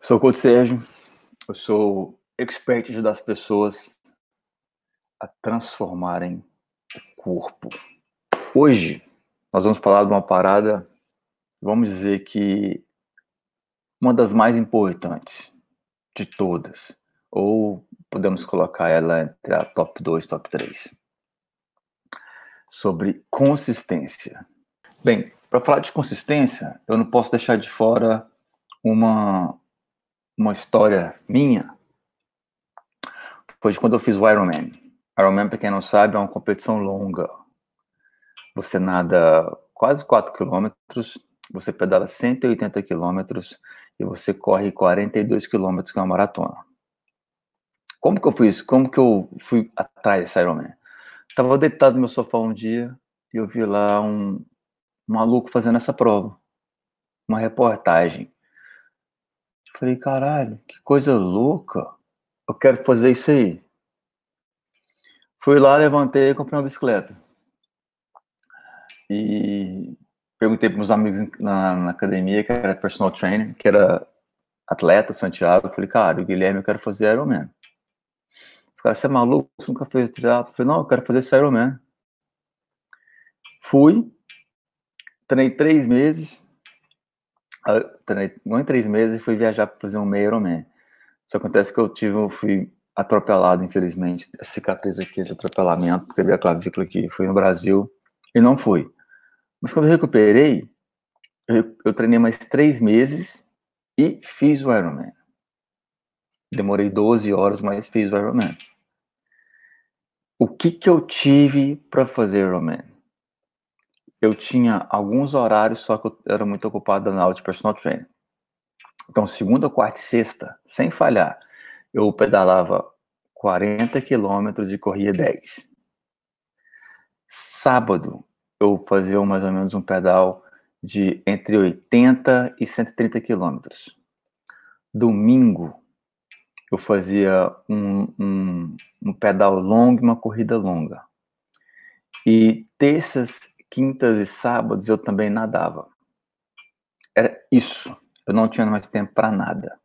Sou o Coach Sérgio, eu sou expert de ajudar as pessoas a transformarem o corpo. Hoje nós vamos falar de uma parada, vamos dizer que uma das mais importantes de todas, ou podemos colocar ela entre a top 2 e top 3. Sobre consistência. Bem, para falar de consistência, eu não posso deixar de fora uma uma história minha foi de quando eu fiz o Ironman. Ironman, para quem não sabe, é uma competição longa. Você nada quase 4 quilômetros, você pedala 180 quilômetros e você corre 42 quilômetros, que é uma maratona. Como que eu fiz? Como que eu fui atrás desse Ironman? Tava deitado no meu sofá um dia e eu vi lá um, um maluco fazendo essa prova. Uma reportagem. Falei, caralho, que coisa louca. Eu quero fazer isso aí. Fui lá, levantei e comprei uma bicicleta. E perguntei para meus amigos na, na, academia, que era personal trainer, que era atleta, Santiago. Falei, cara, o Guilherme, eu quero fazer Ironman. Os caras, você é maluco? Você nunca fez triatlo? Falei, não, eu quero fazer esse Ironman. Fui, treinei três meses, não em três meses, fui viajar para fazer um meio Ironman. Só acontece que eu tive, eu fui atropelado, infelizmente, a cicatriz aqui de atropelamento, quebrei a clavícula aqui, fui no Brasil e não fui. Mas quando eu recuperei, eu, eu treinei mais três meses e fiz o Ironman. Demorei 12 horas, mas fiz o Ironman. O que que eu tive para fazer Ironman? Eu tinha alguns horários, só que eu era muito ocupado na aula de personal trainer. Então, segunda, quarta e sexta, sem falhar, eu pedalava 40 quilômetros e corria 10. Sábado, eu fazia mais ou menos um pedal de entre 80 e 130 quilômetros. Domingo, eu fazia um, um, um pedal longo e uma corrida longa. E terças quintas e sábados eu também nadava. Era isso. Eu não tinha mais tempo para nada.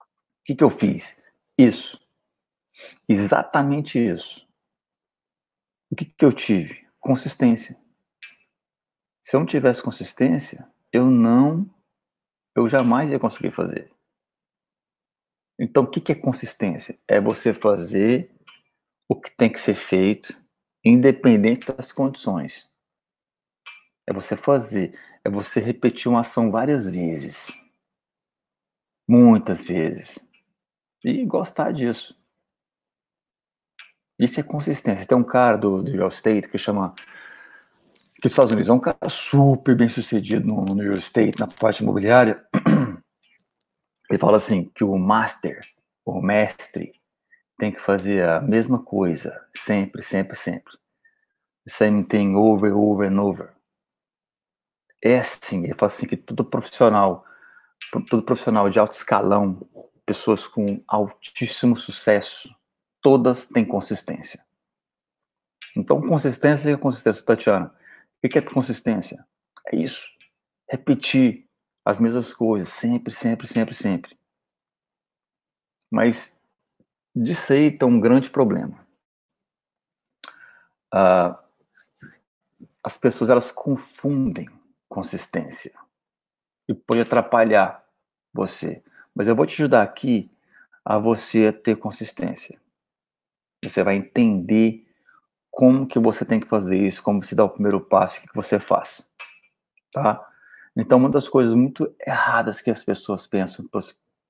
O que, que eu fiz? Isso. Exatamente isso. O que, que eu tive? Consistência. Se eu não tivesse consistência, eu não, eu jamais ia conseguir fazer. Então, o que, que é consistência? É você fazer o que tem que ser feito, independente das condições. É você fazer. É você repetir uma ação várias vezes. Muitas vezes. E gostar disso. Isso é consistência. Tem um cara do, do real estate que chama. Que os Estados Unidos é um cara super bem sucedido no, no real estate, na parte imobiliária. Ele fala assim: que o master, o mestre, tem que fazer a mesma coisa sempre, sempre, sempre. Same thing over, over and over é assim, ele fala assim que todo profissional, todo profissional de alto escalão, pessoas com altíssimo sucesso, todas têm consistência. Então, consistência é consistência, Tatiana. O que é consistência? É isso. Repetir as mesmas coisas, sempre, sempre, sempre, sempre. Mas disso aí tem um grande problema. Uh, as pessoas elas confundem consistência. E pode atrapalhar você. Mas eu vou te ajudar aqui a você ter consistência. Você vai entender como que você tem que fazer isso, como você dá o primeiro passo, o que você faz. Tá? Então, uma das coisas muito erradas que as pessoas pensam,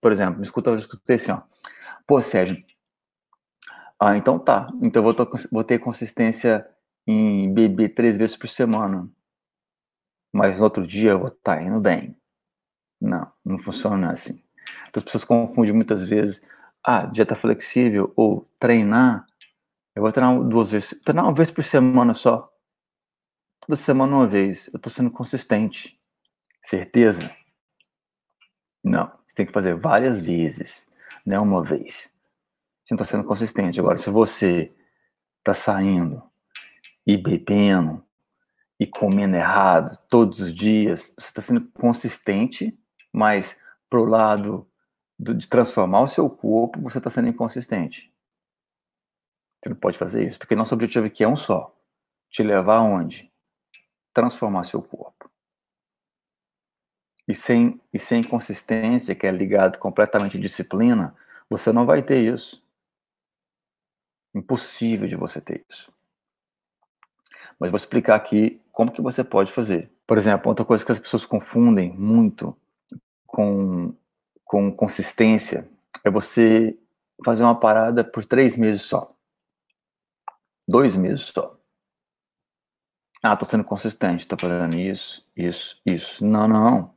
por exemplo, me escuta, eu escutei assim, ó. Pô, Sérgio, ah, então tá. Então eu vou ter consistência em beber três vezes por semana mas no outro dia eu vou estar tá indo bem. Não, não funciona assim. Então, as pessoas confundem muitas vezes, ah, dieta flexível ou treinar. Eu vou treinar duas vezes, treinar uma vez por semana só. Toda semana uma vez. Eu estou sendo consistente. Certeza? Não, você tem que fazer várias vezes, não é uma vez. Você não está sendo consistente. Agora, se você está saindo e bebendo e comendo errado todos os dias, você está sendo consistente, mas pro lado de transformar o seu corpo, você está sendo inconsistente. Você não pode fazer isso, porque nosso objetivo aqui é um só: te levar aonde? Transformar seu corpo. E sem, e sem consistência, que é ligado completamente à disciplina, você não vai ter isso. Impossível de você ter isso. Mas vou explicar aqui como que você pode fazer. Por exemplo, outra coisa que as pessoas confundem muito com, com consistência é você fazer uma parada por três meses só. Dois meses só. Ah, tô sendo consistente, tô fazendo isso, isso, isso. Não, não.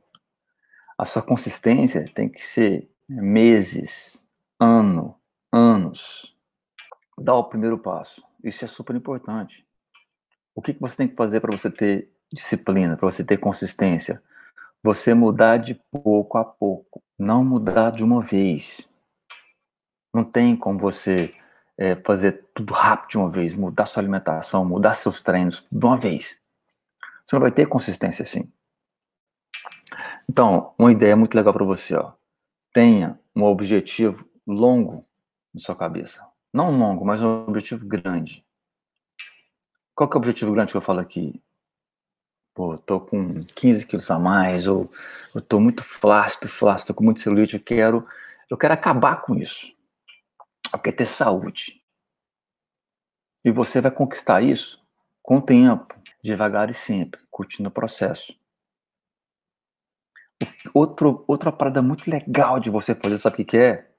A sua consistência tem que ser meses, ano, anos. Dá o primeiro passo. Isso é super importante. O que, que você tem que fazer para você ter disciplina, para você ter consistência? Você mudar de pouco a pouco, não mudar de uma vez. Não tem como você é, fazer tudo rápido de uma vez, mudar sua alimentação, mudar seus treinos de uma vez. Você não vai ter consistência assim. Então, uma ideia muito legal para você, ó. Tenha um objetivo longo na sua cabeça. Não longo, mas um objetivo grande. Qual que é o objetivo grande que eu falo aqui? Pô, tô com 15 quilos a mais, ou eu tô muito flácido, flácido, tô com muito celulite, eu quero, eu quero acabar com isso. Eu quero ter saúde. E você vai conquistar isso com o tempo, devagar e sempre, curtindo o processo. Outro, outra parada muito legal de você fazer, sabe o que é?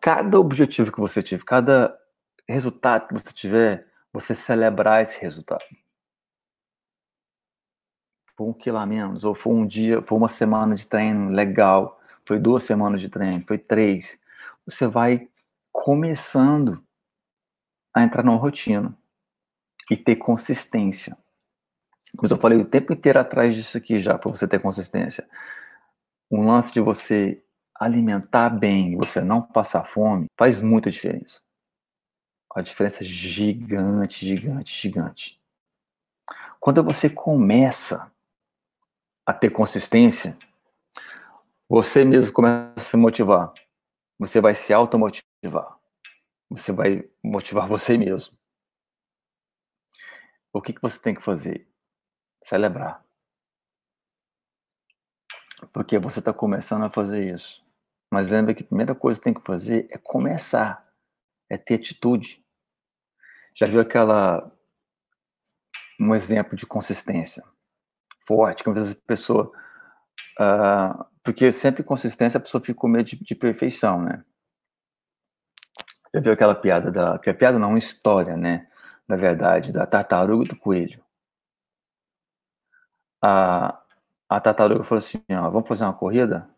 Cada objetivo que você tiver, cada resultado que você tiver, você celebrar esse resultado. Foi um quilo a menos, ou foi um dia, foi uma semana de treino legal, foi duas semanas de treino, foi três. Você vai começando a entrar numa rotina e ter consistência. Mas eu falei o tempo inteiro atrás disso aqui já, para você ter consistência. Um lance de você alimentar bem e você não passar fome faz muita diferença. A diferença gigante, gigante, gigante. Quando você começa a ter consistência, você mesmo começa a se motivar. Você vai se automotivar. Você vai motivar você mesmo. O que, que você tem que fazer? Celebrar. Porque você está começando a fazer isso. Mas lembra que a primeira coisa que tem que fazer é começar. É ter atitude. Já viu aquela um exemplo de consistência forte, que vezes a pessoa uh, porque sempre consistência a pessoa fica com medo de, de, perfeição, né? Já viu aquela piada da que é piada não, uma história, né? Na verdade, da tartaruga e do coelho. A, a tartaruga falou assim, ó, vamos fazer uma corrida?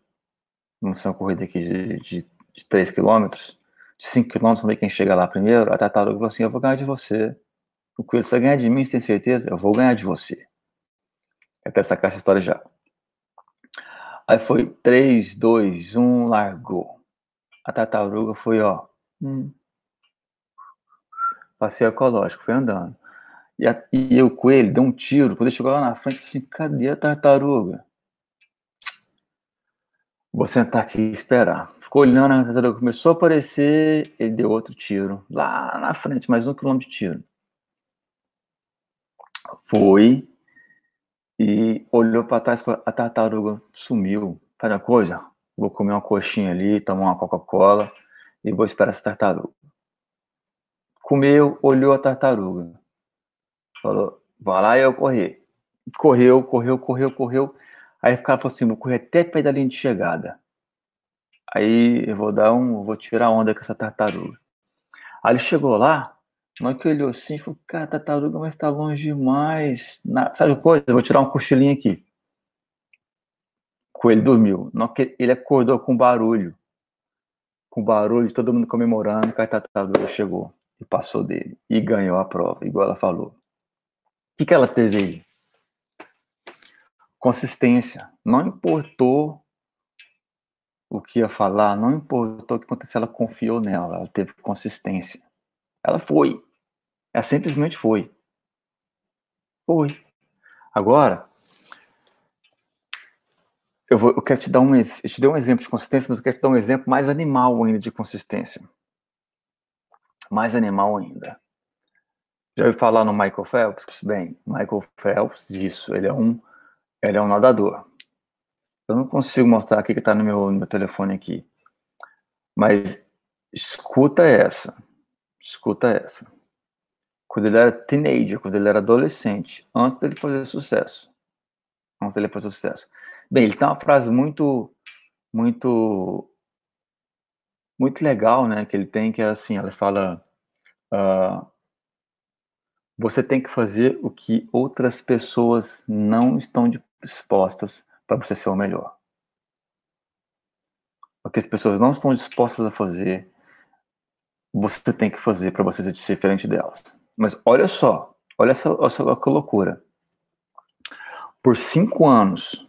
Vamos fazer uma corrida aqui de, de, de 3 quilômetros? De 5 km, vamos ver quem chega lá primeiro. A tartaruga falou assim: Eu vou ganhar de você. O coelho, você vai ganhar de mim, você tem certeza? Eu vou ganhar de você. Eu quero sacar essa história já. Aí foi 3, 2, 1, largou. A tartaruga foi, ó. Hum, passeio ecológico, foi andando. E, a, e o coelho deu um tiro. Quando ele chegou lá na frente, falou assim: cadê a tartaruga? Vou sentar aqui e esperar. Ficou olhando, a tartaruga começou a aparecer, ele deu outro tiro. Lá na frente, mais um quilômetro de tiro. Foi e olhou para trás, a tartaruga sumiu. Faz uma coisa, vou comer uma coxinha ali, tomar uma Coca-Cola e vou esperar essa tartaruga. Comeu, olhou a tartaruga. Falou, vai lá e eu correr. Correu, correu, correu, correu. Aí o cara falou assim: vou correr até perto da linha de chegada. Aí eu vou dar um. Vou tirar onda com essa tartaruga. Aí ele chegou lá, na hora que olhou assim, falou: cara, tartaruga, mas tá longe demais. Na, sabe coisa? Eu vou tirar um cochilinho aqui. Com ele dormiu. Na que ele acordou com barulho. Com barulho, todo mundo comemorando que a tartaruga chegou e passou dele. E ganhou a prova, igual ela falou. O que, que ela teve aí? Consistência. Não importou o que ia falar, não importou o que aconteceu, ela confiou nela, ela teve consistência. Ela foi. Ela simplesmente foi. Foi. Agora, eu, vou, eu quero te dar um, eu te dei um exemplo de consistência, mas eu quero te dar um exemplo mais animal ainda de consistência. Mais animal ainda. Já ouviu falar no Michael Phelps? Bem, Michael Phelps, disso, ele é um, ele é um nadador. Eu não consigo mostrar aqui que está no meu, no meu telefone aqui. Mas escuta essa. Escuta essa. Quando ele era teenager, quando ele era adolescente, antes dele fazer sucesso. Antes dele fazer sucesso. Bem, ele tem uma frase muito, muito, muito legal, né? Que ele tem, que é assim, ela fala, uh, você tem que fazer o que outras pessoas não estão dispostas para você ser o melhor. O que as pessoas não estão dispostas a fazer, você tem que fazer para você ser diferente delas. Mas olha só, olha essa, essa loucura. Por cinco anos,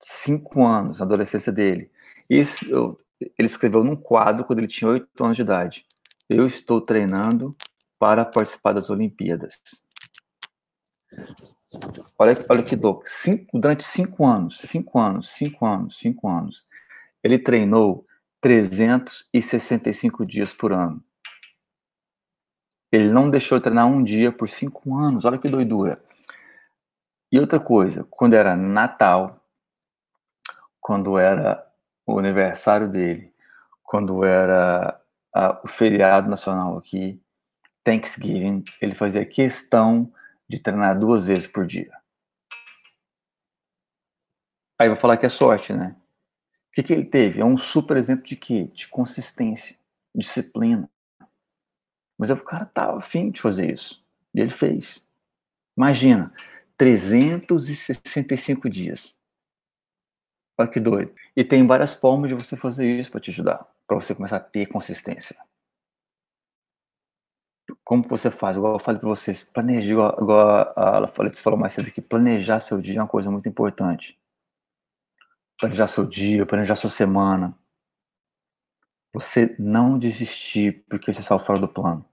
cinco anos, na adolescência dele. Isso, eu, ele escreveu num quadro quando ele tinha oito anos de idade. Eu estou treinando para participar das Olimpíadas. Olha, olha que louco. Cinco, durante cinco anos, cinco anos, cinco anos, cinco anos, ele treinou 365 dias por ano. Ele não deixou de treinar um dia por cinco anos. Olha que doidura. E outra coisa, quando era Natal, quando era o aniversário dele, quando era a, o feriado nacional aqui, Thanksgiving, ele fazia questão de treinar duas vezes por dia. Aí vou falar que é sorte, né? O que, que ele teve? É um super exemplo de quê? De consistência, disciplina. Mas o cara tava afim de fazer isso. E ele fez. Imagina, 365 dias. Olha que doido. E tem várias formas de você fazer isso para te ajudar, para você começar a ter consistência. Como você faz? Igual eu falei para vocês, planejar, igual, igual a, a falou mais cedo aqui, planejar seu dia é uma coisa muito importante. Planejar seu dia, planejar sua semana. Você não desistir porque você saiu fora do plano.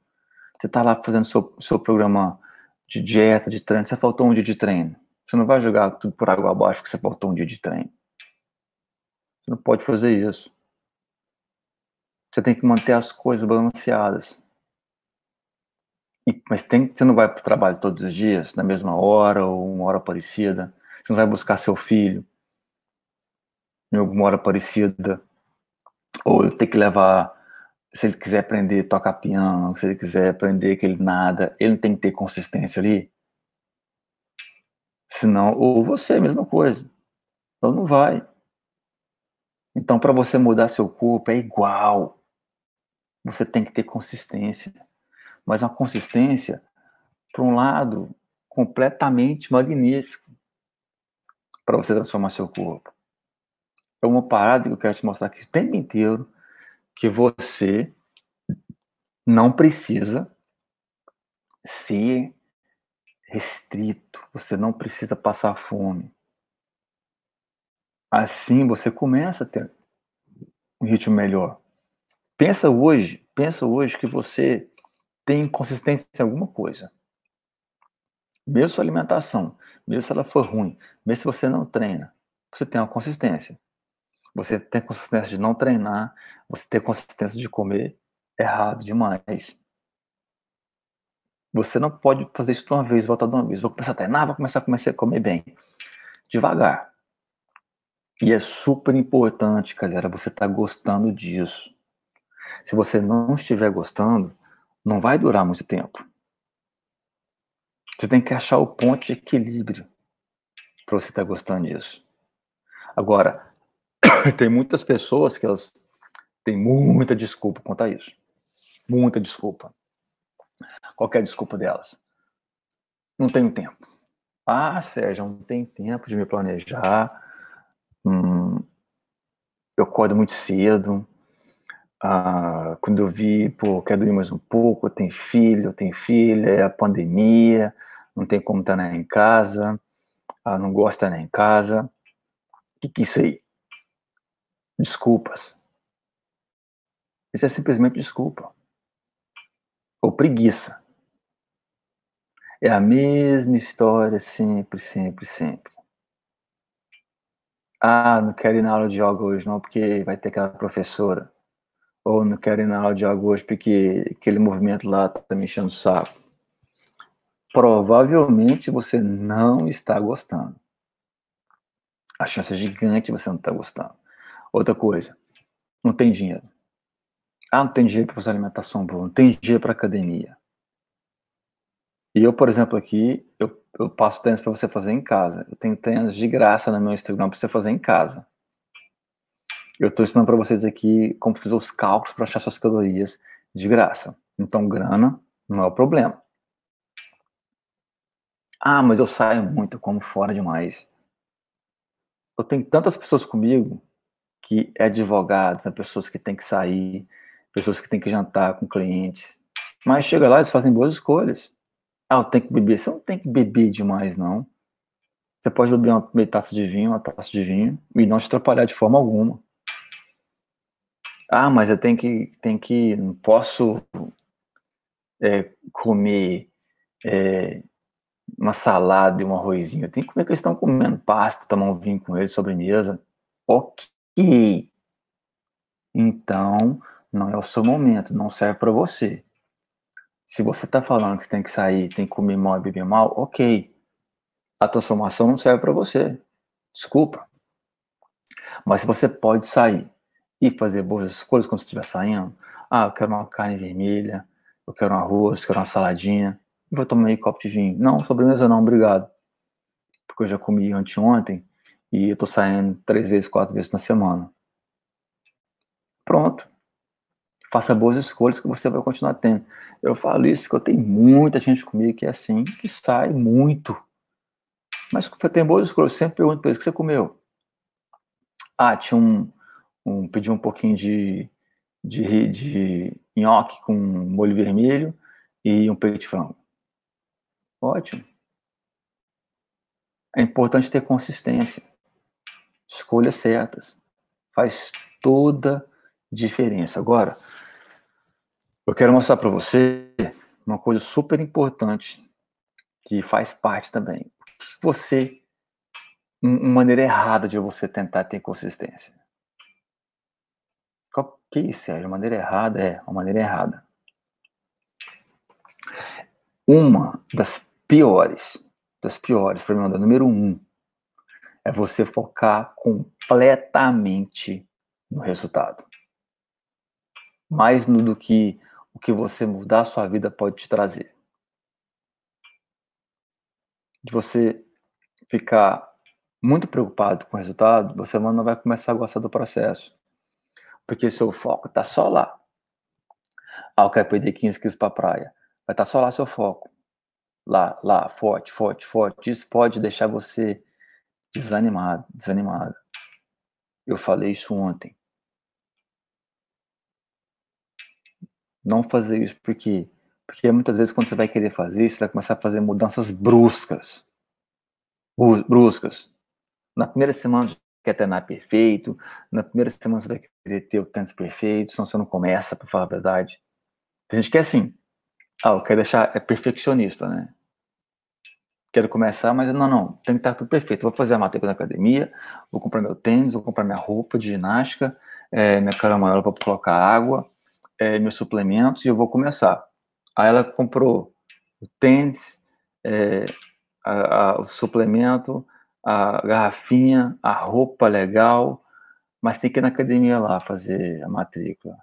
Você está lá fazendo seu, seu programa de dieta, de treino, você faltou um dia de treino. Você não vai jogar tudo por água abaixo porque você faltou um dia de treino. Você não pode fazer isso. Você tem que manter as coisas balanceadas. E, mas tem, você não vai para o trabalho todos os dias, na mesma hora ou uma hora parecida. Você não vai buscar seu filho em alguma hora parecida. Ou ter que levar, se ele quiser aprender tocar piano, se ele quiser aprender que ele nada, ele não tem que ter consistência ali. Senão, ou você, a mesma coisa. Então não vai. Então, para você mudar seu corpo é igual. Você tem que ter consistência. Mas uma consistência, por um lado, completamente magnífico para você transformar seu corpo. É uma parada que eu quero te mostrar aqui o tempo inteiro que você não precisa ser restrito, você não precisa passar fome. Assim você começa a ter um ritmo melhor. Pensa hoje, pensa hoje que você tem consistência em alguma coisa. Mesmo sua alimentação, mesmo se ela for ruim, mesmo se você não treina, você tem uma consistência. Você tem consistência de não treinar, você tem consistência de comer errado demais. Você não pode fazer isso de uma vez, voltar de uma vez. Vou começar a treinar, vou começar a começar a comer bem. Devagar. E é super importante, galera, você estar tá gostando disso. Se você não estiver gostando, não vai durar muito tempo. Você tem que achar o ponto de equilíbrio para você estar tá gostando disso. Agora, tem muitas pessoas que elas têm muita desculpa quanto a isso. Muita desculpa. Qualquer é desculpa delas. Não tenho tempo. Ah, Sérgio, não tem tempo de me planejar Hum, eu acordo muito cedo. Ah, quando eu vi, pô, quero dormir mais um pouco, tenho filho, tenho filha, é a pandemia, não tem como estar em casa, ah, não gosta estar em casa. O que, que é isso aí? Desculpas. Isso é simplesmente desculpa. Ou preguiça. É a mesma história sempre, sempre, sempre. Ah, não quero ir na aula de yoga hoje não, porque vai ter aquela professora. Ou não quero ir na aula de hoje porque aquele movimento lá tá me enchendo o saco. Provavelmente você não está gostando. A chance é gigante você não estar tá gostando. Outra coisa, não tem dinheiro. Ah, não tem dinheiro para fazer alimentação boa, não tem dinheiro para academia. E eu, por exemplo, aqui, eu, eu passo tênis para você fazer em casa. Eu tenho tênis de graça no meu Instagram para você fazer em casa. Eu estou ensinando para vocês aqui como fazer os cálculos para achar suas calorias de graça. Então, grana não é o problema. Ah, mas eu saio muito, como fora demais. Eu tenho tantas pessoas comigo que é advogados, né, pessoas que têm que sair, pessoas que têm que jantar com clientes. Mas chega lá, eles fazem boas escolhas. Ah, eu tenho que beber. Você não tem que beber demais, não. Você pode beber uma meia taça de vinho, uma taça de vinho, e não te atrapalhar de forma alguma. Ah, mas eu tenho que, tenho que não posso é, comer é, uma salada e um arrozinho. Eu tenho que comer que eles estão comendo pasta, tomar um vinho com eles, sobremesa. Ok. Então, não é o seu momento, não serve para você. Se você está falando que você tem que sair, tem que comer mal e beber mal, ok. A transformação não serve para você. Desculpa. Mas você pode sair e fazer boas escolhas quando estiver saindo, ah, eu quero uma carne vermelha, eu quero um arroz, eu quero uma saladinha, vou tomar um copo de vinho. Não, sobremesa não, obrigado. Porque eu já comi anteontem e eu tô saindo três vezes, quatro vezes na semana. Pronto. Faça boas escolhas que você vai continuar tendo. Eu falo isso porque eu tenho muita gente comigo que é assim, que sai muito. Mas tem boas escolhas. Eu sempre pergunto para eles, o que você comeu? Ah, tinha um, um pedi um pouquinho de, de, de nhoque com molho vermelho e um peito de frango. Ótimo. É importante ter consistência. Escolhas certas. Faz toda diferença. Agora, eu quero mostrar para você uma coisa super importante que faz parte também. Você, uma maneira errada de você tentar ter consistência. Qual que é isso, Sérgio? Maneira errada é uma maneira errada. Uma das piores, das piores, para mim, da número um, é você focar completamente no resultado. Mais no do que o que você mudar a sua vida pode te trazer. De você ficar muito preocupado com o resultado, você não vai começar a gostar do processo. Porque seu foco está só lá. Ah, eu quero perder 15 quilos para a praia. Vai estar tá só lá seu foco lá, lá, forte, forte, forte. Isso pode deixar você desanimado, desanimado. Eu falei isso ontem. Não fazer isso porque porque muitas vezes quando você vai querer fazer isso, você vai começar a fazer mudanças bruscas. Bruscas. Na primeira semana quer treinar perfeito, na primeira semana você vai querer ter o tênis perfeito, senão você não começa, para falar a verdade. Tem gente que é assim. Ah, eu quero deixar, é perfeccionista, né? quero começar, mas não, não, tem que estar tudo perfeito. Vou fazer a matrícula na academia, vou comprar meu tênis, vou comprar minha roupa de ginástica, é, minha caramanhola para colocar água, é, meus suplementos e eu vou começar. Aí ela comprou o tênis, é, a, a, o suplemento, a garrafinha, a roupa legal, mas tem que ir na academia lá fazer a matrícula.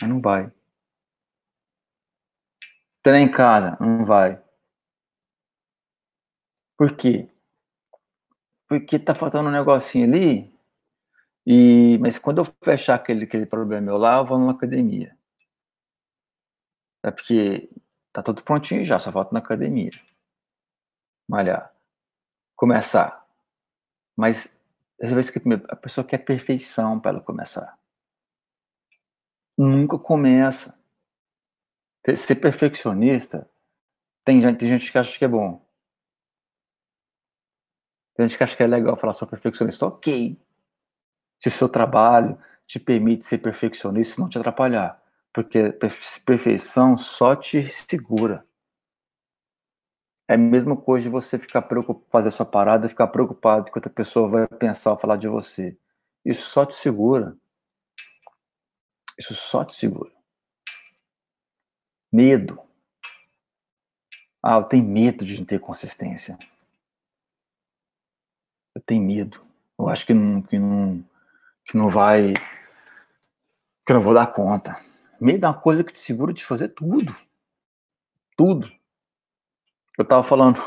Mas não vai. Treinar em casa, não vai. Por quê? Porque tá faltando um negocinho ali, e, mas quando eu fechar aquele, aquele problema meu lá, eu vou numa academia. É porque tá tudo prontinho já, só falta na academia. Malhar. Começar. Mas às vezes que a pessoa quer perfeição para ela começar. Nunca começa. Ser perfeccionista, tem gente, tem gente que acha que é bom. Tem gente que acha que é legal falar sou perfeccionista. Ok. Se o seu trabalho te permite ser perfeccionista, não te atrapalhar. Porque perfeição só te segura. É a mesma coisa de você ficar preocupado, fazer a sua parada, ficar preocupado que outra pessoa vai pensar ou falar de você. Isso só te segura. Isso só te segura. Medo. Ah, eu tenho medo de não ter consistência. Eu tenho medo. Eu acho que não, que não, que não vai. que eu não vou dar conta. Medo é uma coisa que te segura de fazer tudo. Tudo. Eu tava falando,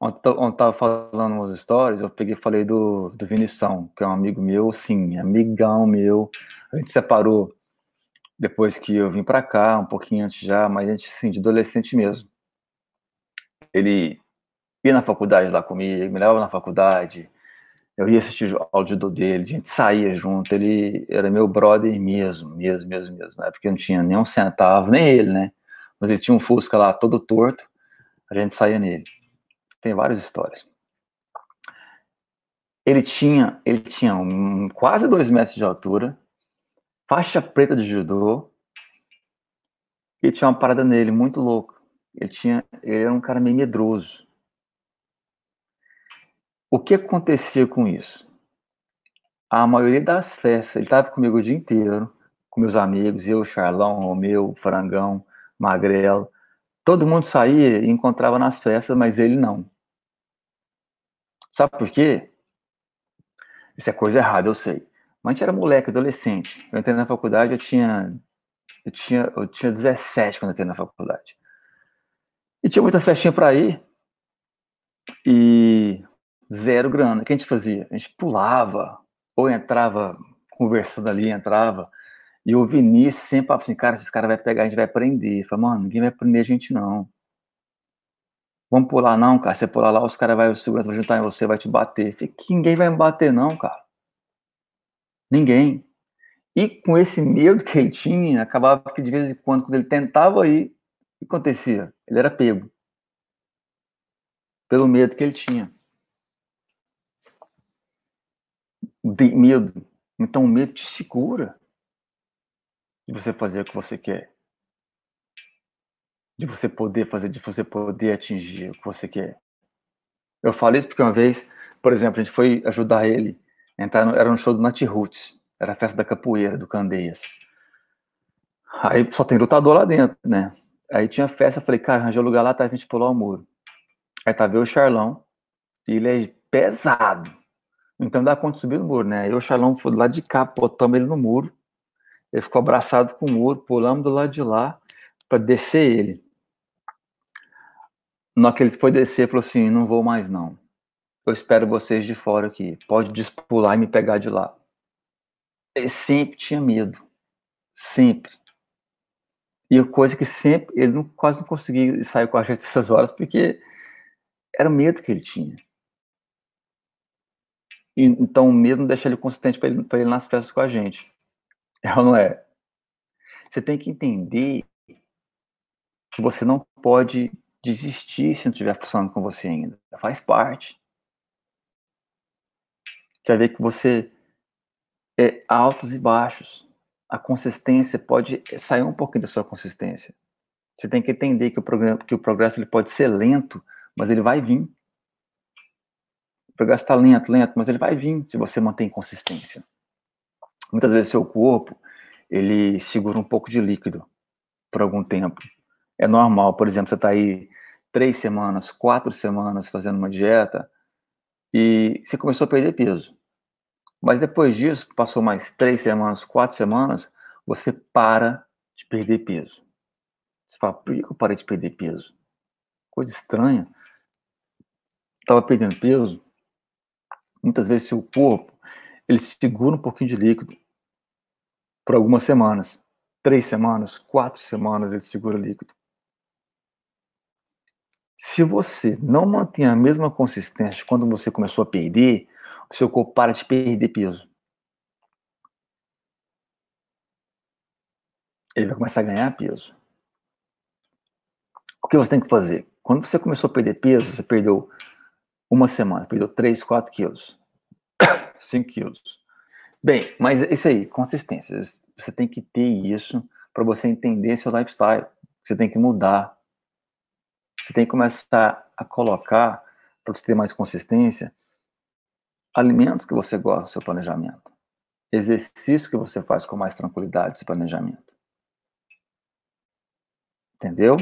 ontem, ontem tava falando umas stories, eu peguei falei do, do Vinição, que é um amigo meu, sim, amigão meu. A gente separou depois que eu vim para cá, um pouquinho antes já, mas a gente, assim, de adolescente mesmo. Ele ia na faculdade lá comigo, me levava na faculdade, eu ia assistir o áudio dele, a gente saía junto, ele era meu brother mesmo, mesmo, mesmo, mesmo, época eu não tinha nem um centavo, nem ele, né? Mas ele tinha um Fusca lá todo torto, a gente saía nele. Tem várias histórias. Ele tinha, ele tinha um, quase dois metros de altura, faixa preta de judô, e tinha uma parada nele muito louca. Ele tinha, ele era um cara meio medroso. O que acontecia com isso? A maioria das festas, ele estava comigo o dia inteiro, com meus amigos, eu, Charlão, Romeu, Frangão, Magrelo. Todo mundo saía e encontrava nas festas, mas ele não. Sabe por quê? Isso é coisa errada, eu sei. Mas a gente era moleque, adolescente. Eu entrei na faculdade, eu tinha, eu tinha, eu tinha 17 quando eu entrei na faculdade. E tinha muita festinha para ir. E zero grana. O que a gente fazia? A gente pulava, ou entrava conversando ali, entrava. E o Vinícius sempre falava assim, cara, esses caras vai pegar, a gente vai prender. Falei, mano, ninguém vai prender a gente, não. Vamos pular, não, cara. Você pular lá, os caras vai, o segurança vai juntar em você, vai te bater. Falei, que ninguém vai me bater, não, cara. Ninguém. E com esse medo que ele tinha, acabava que de vez em quando, quando ele tentava ir, o que acontecia? Ele era pego. Pelo medo que ele tinha. De medo. Então o medo te segura de você fazer o que você quer. De você poder fazer, de você poder atingir o que você quer. Eu falo isso porque uma vez, por exemplo, a gente foi ajudar ele entrar no, era um show do Nat Roots, era a festa da capoeira, do Candeias. Aí só tem lutador lá dentro, né? Aí tinha festa, eu falei, cara, arranjei um lugar lá, tá a gente pular o muro. Aí tá o Charlão, e ele é pesado. Então dá conta de subir no muro, né? Aí o Charlão foi lá de cá, botamos ele no muro. Ele ficou abraçado com o muro, pulamos do lado de lá para descer ele. Na que ele foi descer, falou assim: não vou mais não. Eu espero vocês de fora aqui. Pode despular e me pegar de lá. Ele sempre tinha medo. Sempre. E a coisa que sempre, ele não, quase não conseguia sair com a gente essas horas, porque era o medo que ele tinha. E, então o medo não deixa ele consistente para ele, ele nas festas com a gente. É ou não é? Você tem que entender que você não pode desistir se não estiver funcionando com você ainda. Faz parte. Você vai ver que você é altos e baixos. A consistência pode sair um pouquinho da sua consistência. Você tem que entender que o, programa, que o progresso ele pode ser lento, mas ele vai vir. O progresso está lento, lento, mas ele vai vir se você mantém consistência muitas vezes seu corpo ele segura um pouco de líquido por algum tempo. É normal, por exemplo, você está aí três semanas, quatro semanas fazendo uma dieta e você começou a perder peso. Mas depois disso, passou mais três semanas, quatro semanas, você para de perder peso. Você fala, por que eu parei de perder peso? Coisa estranha. Estava perdendo peso. Muitas vezes seu corpo ele segura um pouquinho de líquido por algumas semanas. Três semanas, quatro semanas ele segura líquido. Se você não mantém a mesma consistência quando você começou a perder, o seu corpo para de perder peso. Ele vai começar a ganhar peso. O que você tem que fazer? Quando você começou a perder peso, você perdeu uma semana, perdeu 3, 4 quilos. 5 quilos. Bem, mas isso aí, consistência. Você tem que ter isso para você entender seu lifestyle. Você tem que mudar. Você tem que começar a colocar, para você ter mais consistência, alimentos que você gosta do seu planejamento. Exercício que você faz com mais tranquilidade do seu planejamento. Entendeu?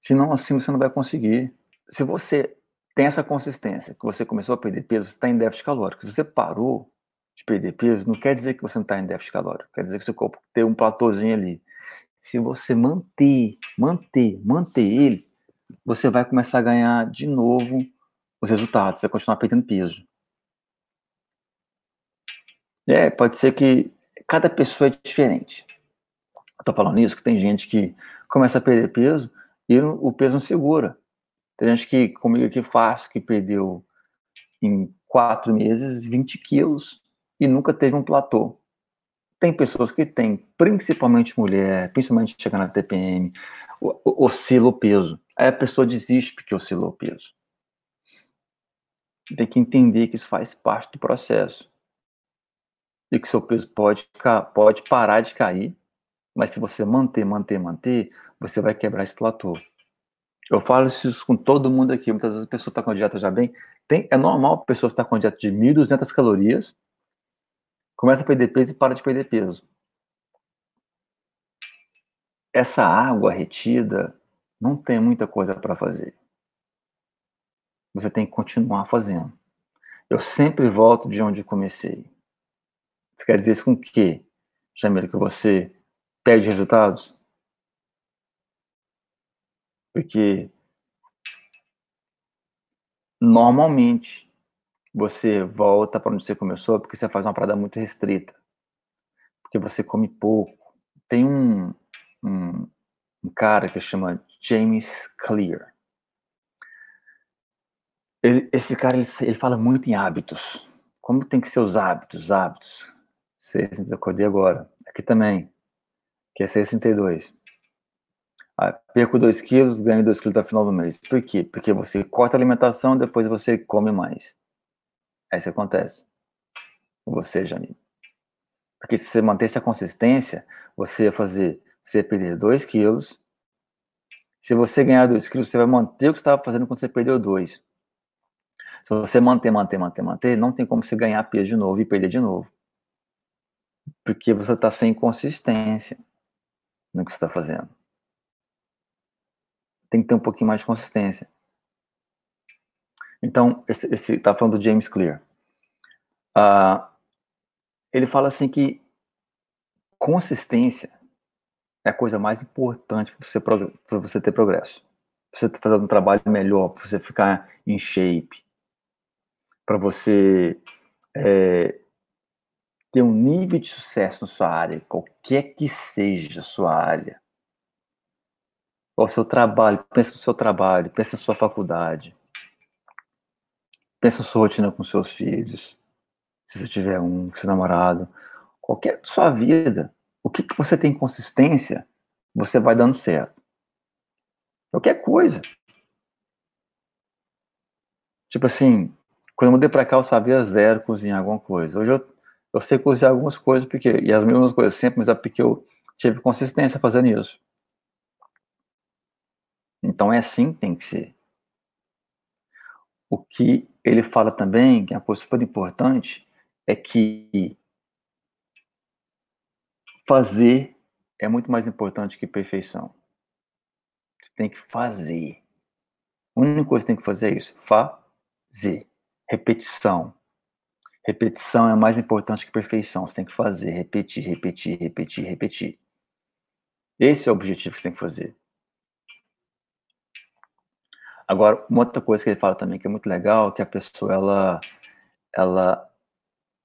Senão, assim você não vai conseguir. Se você tem essa consistência, que você começou a perder peso, você está em déficit calórico. Se você parou de perder peso, não quer dizer que você não está em déficit calórico. Quer dizer que seu corpo tem um platôzinho ali. Se você manter, manter, manter ele, você vai começar a ganhar de novo os resultados, vai continuar perdendo peso. É, pode ser que cada pessoa é diferente. Tô falando isso que tem gente que começa a perder peso e o peso não segura. Tem gente que comigo aqui fácil que perdeu em quatro meses 20 quilos e nunca teve um platô. Tem pessoas que têm, principalmente mulher, principalmente chegando na TPM, oscila o peso. Aí a pessoa desiste porque oscilou o peso. Tem que entender que isso faz parte do processo. E que seu peso pode, pode parar de cair, mas se você manter, manter, manter, você vai quebrar esse platô. Eu falo isso com todo mundo aqui. Muitas vezes a pessoa está com a dieta já bem. Tem, é normal a pessoa estar com a dieta de 1.200 calorias começa a perder peso e para de perder peso. Essa água retida não tem muita coisa para fazer. Você tem que continuar fazendo. Eu sempre volto de onde comecei. Você quer dizer isso com o quê? Jamila, que você pede resultados? Porque normalmente você volta para onde você começou porque você faz uma parada muito restrita. Porque você come pouco. Tem um, um, um cara que chama James Clear. Ele, esse cara ele, ele, fala muito em hábitos. Como tem que ser os hábitos, hábitos. 632 acordei agora. Aqui também, que é 632. Ah, perco 2 quilos, ganho 2 quilos até o final do mês. Por quê? Porque você corta a alimentação, depois você come mais. É isso acontece você, Janine. Porque se você manter essa consistência, você ia fazer, você ia perder 2 quilos. Se você ganhar 2 quilos, você vai manter o que você estava fazendo quando você perdeu 2. Se você manter, manter, manter, manter, não tem como você ganhar peso de novo e perder de novo. Porque você está sem consistência no que você está fazendo. Tem que ter um pouquinho mais de consistência. Então, esse está falando do James Clear. Uh, ele fala assim que consistência é a coisa mais importante para você, você ter progresso. Pra você fazer um trabalho melhor, para você ficar em shape, para você é, ter um nível de sucesso na sua área, qualquer que seja a sua área. O seu trabalho, pensa no seu trabalho, pensa na sua faculdade, Pensa sua rotina com seus filhos, se você tiver um, seu namorado, qualquer sua vida, o que, que você tem consistência, você vai dando certo. Qualquer coisa. Tipo assim, quando eu mudei pra cá, eu sabia zero cozinhar alguma coisa. Hoje eu, eu sei cozinhar algumas coisas, porque, e as mesmas coisas sempre, mas é porque eu tive consistência fazendo isso. Então é assim que tem que ser. O que ele fala também, que é uma coisa super importante, é que fazer é muito mais importante que perfeição. Você tem que fazer. A única coisa que tem que fazer é isso: fazer. Repetição. Repetição é mais importante que perfeição. Você tem que fazer, repetir, repetir, repetir, repetir. Esse é o objetivo que você tem que fazer. Agora, uma outra coisa que ele fala também que é muito legal, que a pessoa ela ela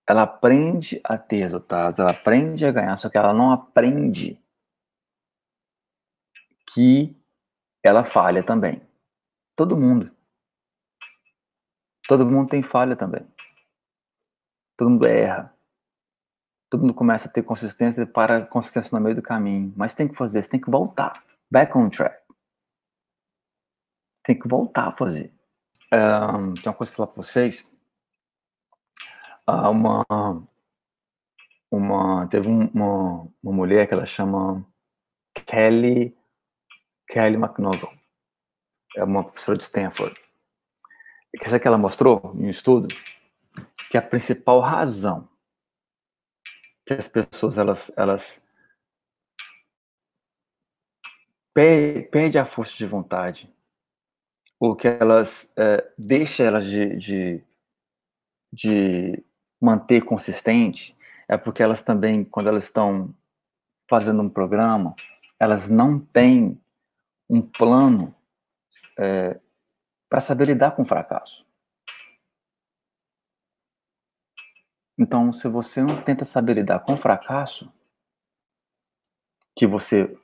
ela aprende a ter resultados, ela aprende a ganhar, só que ela não aprende que ela falha também. Todo mundo. Todo mundo tem falha também. Todo mundo erra. Todo mundo começa a ter consistência e para consistência no meio do caminho. Mas tem que fazer, você tem que voltar. Back on track tem que voltar a fazer. Um, tem uma coisa para falar para vocês. Uh, uma, uma, teve uma, uma mulher que ela chama Kelly Kelly McNogle. É uma professora de Stanford. Que que ela mostrou em um estudo que a principal razão que as pessoas elas elas perde a força de vontade ou que elas é, deixa elas de, de, de manter consistente é porque elas também quando elas estão fazendo um programa elas não têm um plano é, para saber lidar com o fracasso. Então, se você não tenta saber lidar com o fracasso, que você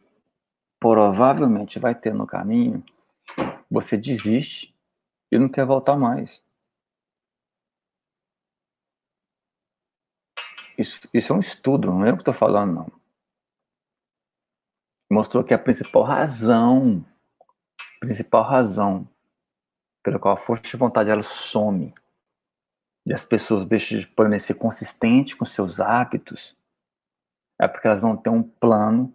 provavelmente vai ter no caminho, você desiste e não quer voltar mais. Isso, isso é um estudo, não é o que estou falando, não mostrou que a principal razão, principal razão pela qual a força de vontade ela some e as pessoas deixam de permanecer consistentes com seus hábitos é porque elas não têm um plano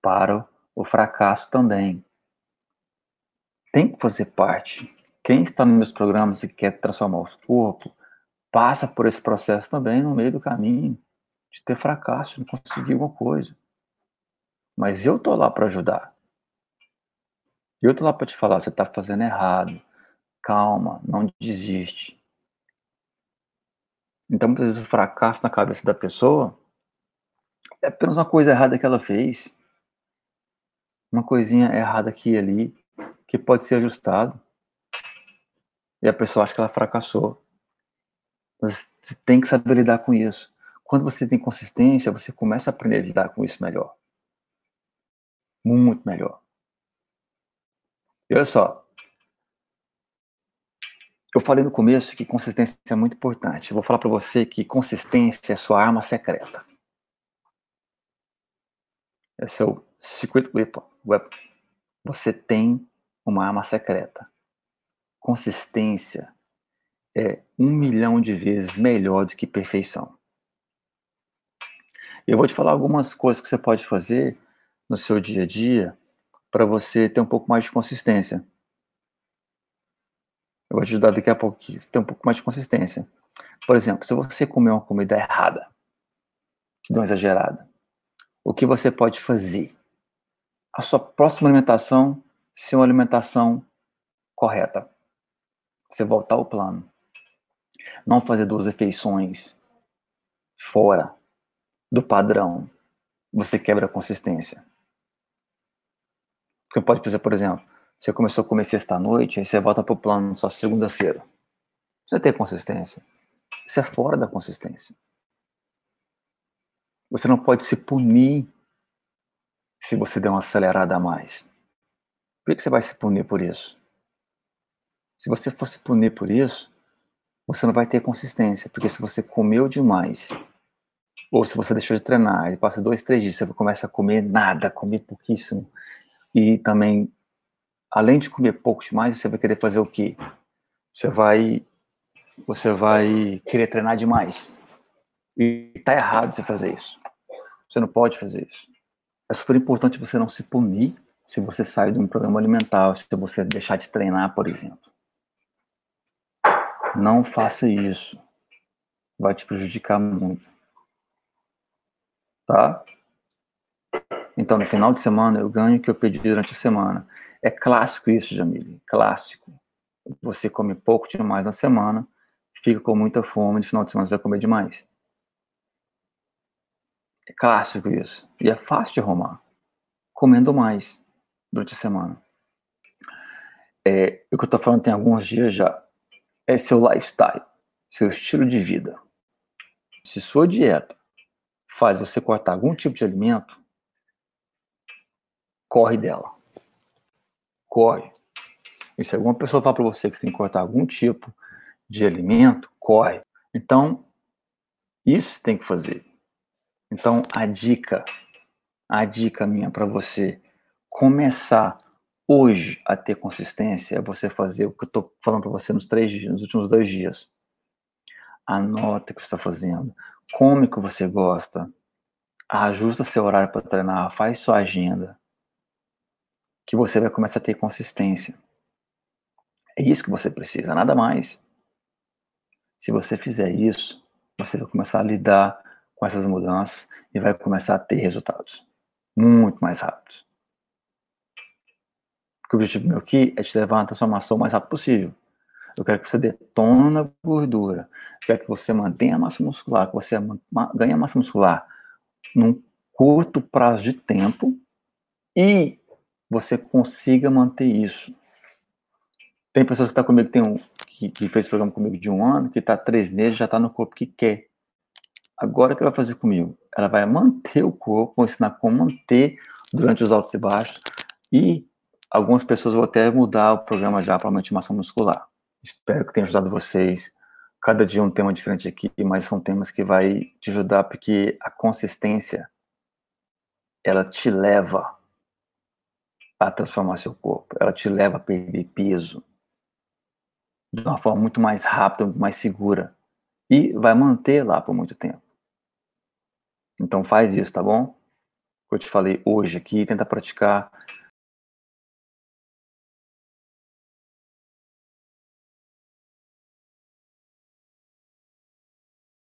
para o fracasso também. Tem que fazer parte. Quem está nos meus programas e quer transformar o corpo, passa por esse processo também no meio do caminho de ter fracasso, de conseguir alguma coisa. Mas eu tô lá para ajudar. Eu tô lá para te falar, você tá fazendo errado. Calma, não desiste. Então, muitas vezes o fracasso na cabeça da pessoa é apenas uma coisa errada que ela fez. Uma coisinha errada aqui e ali que pode ser ajustado. E a pessoa acha que ela fracassou. Mas você tem que saber lidar com isso. Quando você tem consistência, você começa a aprender a lidar com isso melhor muito melhor. E olha só, eu falei no começo que consistência é muito importante. Eu vou falar para você que consistência é sua arma secreta. É seu secret weapon. Você tem uma arma secreta. Consistência é um milhão de vezes melhor do que perfeição. Eu vou te falar algumas coisas que você pode fazer no seu dia a dia para você ter um pouco mais de consistência. Eu vou te ajudar daqui a pouco a ter um pouco mais de consistência. Por exemplo, se você comer uma comida errada, que dá uma exagerada, o que você pode fazer? A sua próxima alimentação ser uma alimentação correta. Você voltar ao plano. Não fazer duas refeições fora do padrão. Você quebra a consistência. Você pode fazer, por exemplo, você começou a comer sexta-noite, aí você volta para o plano só segunda-feira. Você tem consistência. Isso é fora da consistência. Você não pode se punir se você der uma acelerada a mais. Por que você vai se punir por isso? Se você for se punir por isso, você não vai ter consistência, porque se você comeu demais, ou se você deixou de treinar, e passa dois, três dias, você começa a comer nada, comer pouquíssimo, e também, além de comer pouco demais, você vai querer fazer o quê? Você vai, você vai querer treinar demais. E tá errado você fazer isso. Você não pode fazer isso. É super importante você não se punir se você sair de um programa alimentar, se você deixar de treinar, por exemplo. Não faça isso. Vai te prejudicar muito. Tá? Então, no final de semana, eu ganho o que eu pedi durante a semana. É clássico isso, Jamile. Clássico. Você come pouco demais na semana, fica com muita fome, no final de semana você vai comer demais. É clássico isso. E é fácil de arrumar. Comendo mais durante a semana. É, o que eu estou falando tem alguns dias já. É seu lifestyle, seu estilo de vida. Se sua dieta faz você cortar algum tipo de alimento, corre dela. Corre. E se alguma pessoa falar para você que você tem que cortar algum tipo de alimento, corre. Então, isso tem que fazer. Então, a dica, a dica minha para você começar hoje a ter consistência é você fazer o que eu estou falando para você nos três dias, nos últimos dois dias. Anota o que você está fazendo, come o que você gosta, ajusta seu horário para treinar, faz sua agenda que você vai começar a ter consistência. É isso que você precisa, nada mais. Se você fizer isso, você vai começar a lidar com essas mudanças e vai começar a ter resultados muito mais rápidos. O objetivo meu aqui é te levar uma transformação o mais rápido possível. Eu quero que você detona a gordura. Eu quero que você mantenha a massa muscular, que você ganhe massa muscular num curto prazo de tempo e você consiga manter isso tem pessoas que estão tá comigo, tem um, que, que fez programa comigo de um ano, que está três meses, já está no corpo que quer. Agora o que ela vai fazer comigo? Ela vai manter o corpo, ensinar como manter durante os altos e baixos. E algumas pessoas vão até mudar o programa já para manter massa muscular. Espero que tenha ajudado vocês. Cada dia um tema diferente aqui, mas são temas que vai te ajudar porque a consistência ela te leva a transformar seu corpo, ela te leva a perder peso, de uma forma muito mais rápida, muito mais segura. E vai manter lá por muito tempo. Então faz isso, tá bom? Eu te falei hoje aqui, tenta praticar